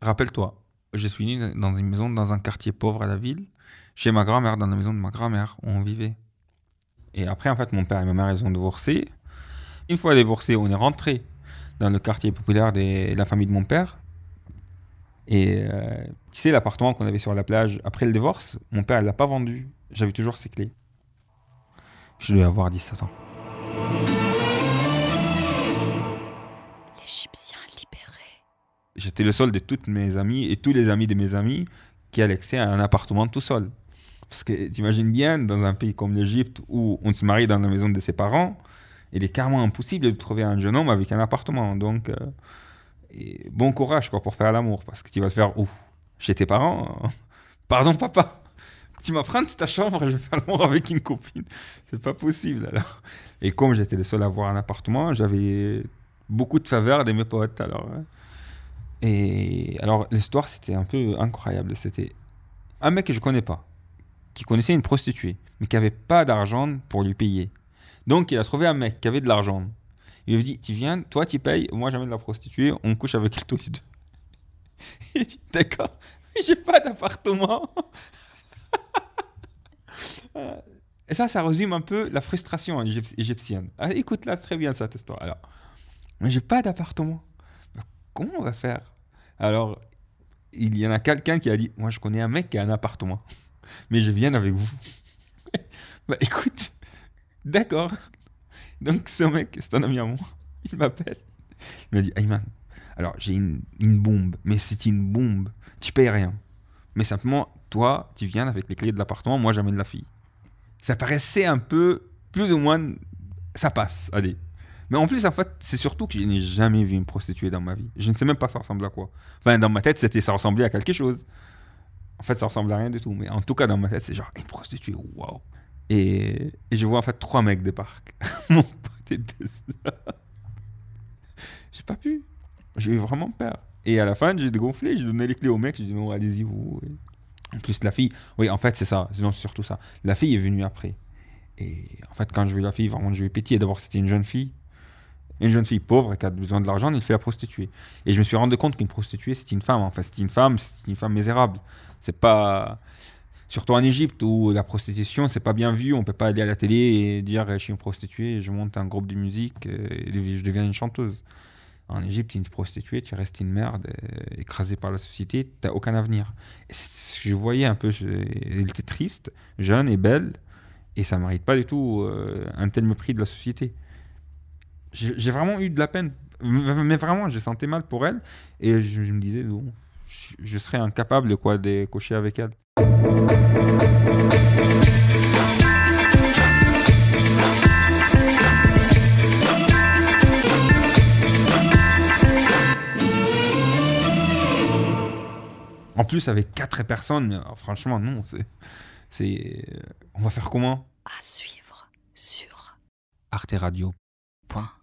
rappelle-toi, je suis né dans une maison, dans un quartier pauvre à la ville, chez ma grand-mère, dans la maison de ma grand-mère, où on vivait. Et après, en fait, mon père et ma mère, ils ont divorcé. Une fois divorcés, on est rentré dans le quartier populaire de la famille de mon père. Et euh, tu sais, l'appartement qu'on avait sur la plage après le divorce, mon père, il l'a pas vendu. J'avais toujours ses clés. Je devais avoir 17 ans. J'étais le seul de toutes mes amies et tous les amis de mes amis qui allaient accès à un appartement tout seul. Parce que tu imagines bien, dans un pays comme l'Égypte où on se marie dans la maison de ses parents, il est carrément impossible de trouver un jeune homme avec un appartement. Donc, euh, bon courage quoi, pour faire l'amour, parce que tu vas le faire où Chez tes parents Pardon, papa Tu m'apprends ta chambre et je vais faire l'amour avec une copine. C'est pas possible alors. Et comme j'étais le seul à avoir un appartement, j'avais beaucoup de faveurs de mes potes. Alors, hein. Et alors, l'histoire, c'était un peu incroyable. C'était un mec que je connais pas, qui connaissait une prostituée, mais qui avait pas d'argent pour lui payer. Donc, il a trouvé un mec qui avait de l'argent. Il lui dit Tu viens, toi, tu payes, moi, j'amène la prostituée, on couche avec elle tous les deux. Il dit D'accord, mais j'ai pas d'appartement. Et ça, ça résume un peu la frustration égyptienne. Ah, écoute là très bien cette histoire. Alors, j'ai pas d'appartement. Comment on va faire? Alors, il y en a quelqu'un qui a dit Moi, je connais un mec qui a un appartement, mais je viens avec vous. bah écoute, d'accord. Donc, ce mec, c'est un ami à moi. Il m'appelle. Il m'a dit Ayman, alors j'ai une, une bombe, mais c'est une bombe. Tu payes rien. Mais simplement, toi, tu viens avec les clés de l'appartement, moi, j'amène la fille ça paraissait un peu, plus ou moins, ça passe, allez. Mais en plus, en fait, c'est surtout que je n'ai jamais vu une prostituée dans ma vie. Je ne sais même pas ça ressemble à quoi. Enfin, dans ma tête, c'était ça ressemblait à quelque chose. En fait, ça ressemble à rien du tout. Mais en tout cas, dans ma tête, c'est genre une prostituée, waouh. Et, je vois en fait trois mecs de parc. Mon pote était J'ai pas pu. J'ai eu vraiment peur. Et à la fin, j'ai dégonflé, j'ai donné les clés au mec, j'ai dit non, allez-y, vous. En plus, la fille, oui, en fait, c'est ça, c'est surtout ça. La fille est venue après. Et en fait, quand je vu la fille, vraiment, je lui ai pétié. D'abord, c'était une jeune fille, une jeune fille pauvre qui a besoin de l'argent, il fait la prostituée. Et je me suis rendu compte qu'une prostituée, c'est une femme. En fait, c'est une femme, c'est une femme misérable. C'est pas. Surtout en Égypte où la prostitution, c'est pas bien vu. On peut pas aller à la télé et dire je suis une prostituée, je monte un groupe de musique et je deviens une chanteuse. En Égypte, une prostituée, tu restes une merde, euh, écrasée par la société, tu n'as aucun avenir. Et je voyais un peu, elle était triste, jeune et belle, et ça ne mérite pas du tout euh, un tel mépris de la société. J'ai vraiment eu de la peine, mais vraiment, j'ai senti mal pour elle, et je, me disais, je, je serais incapable de quoi de cocher avec elle. En plus, avec quatre personnes, franchement, non. C'est, on va faire comment? À suivre sur arteradio.com.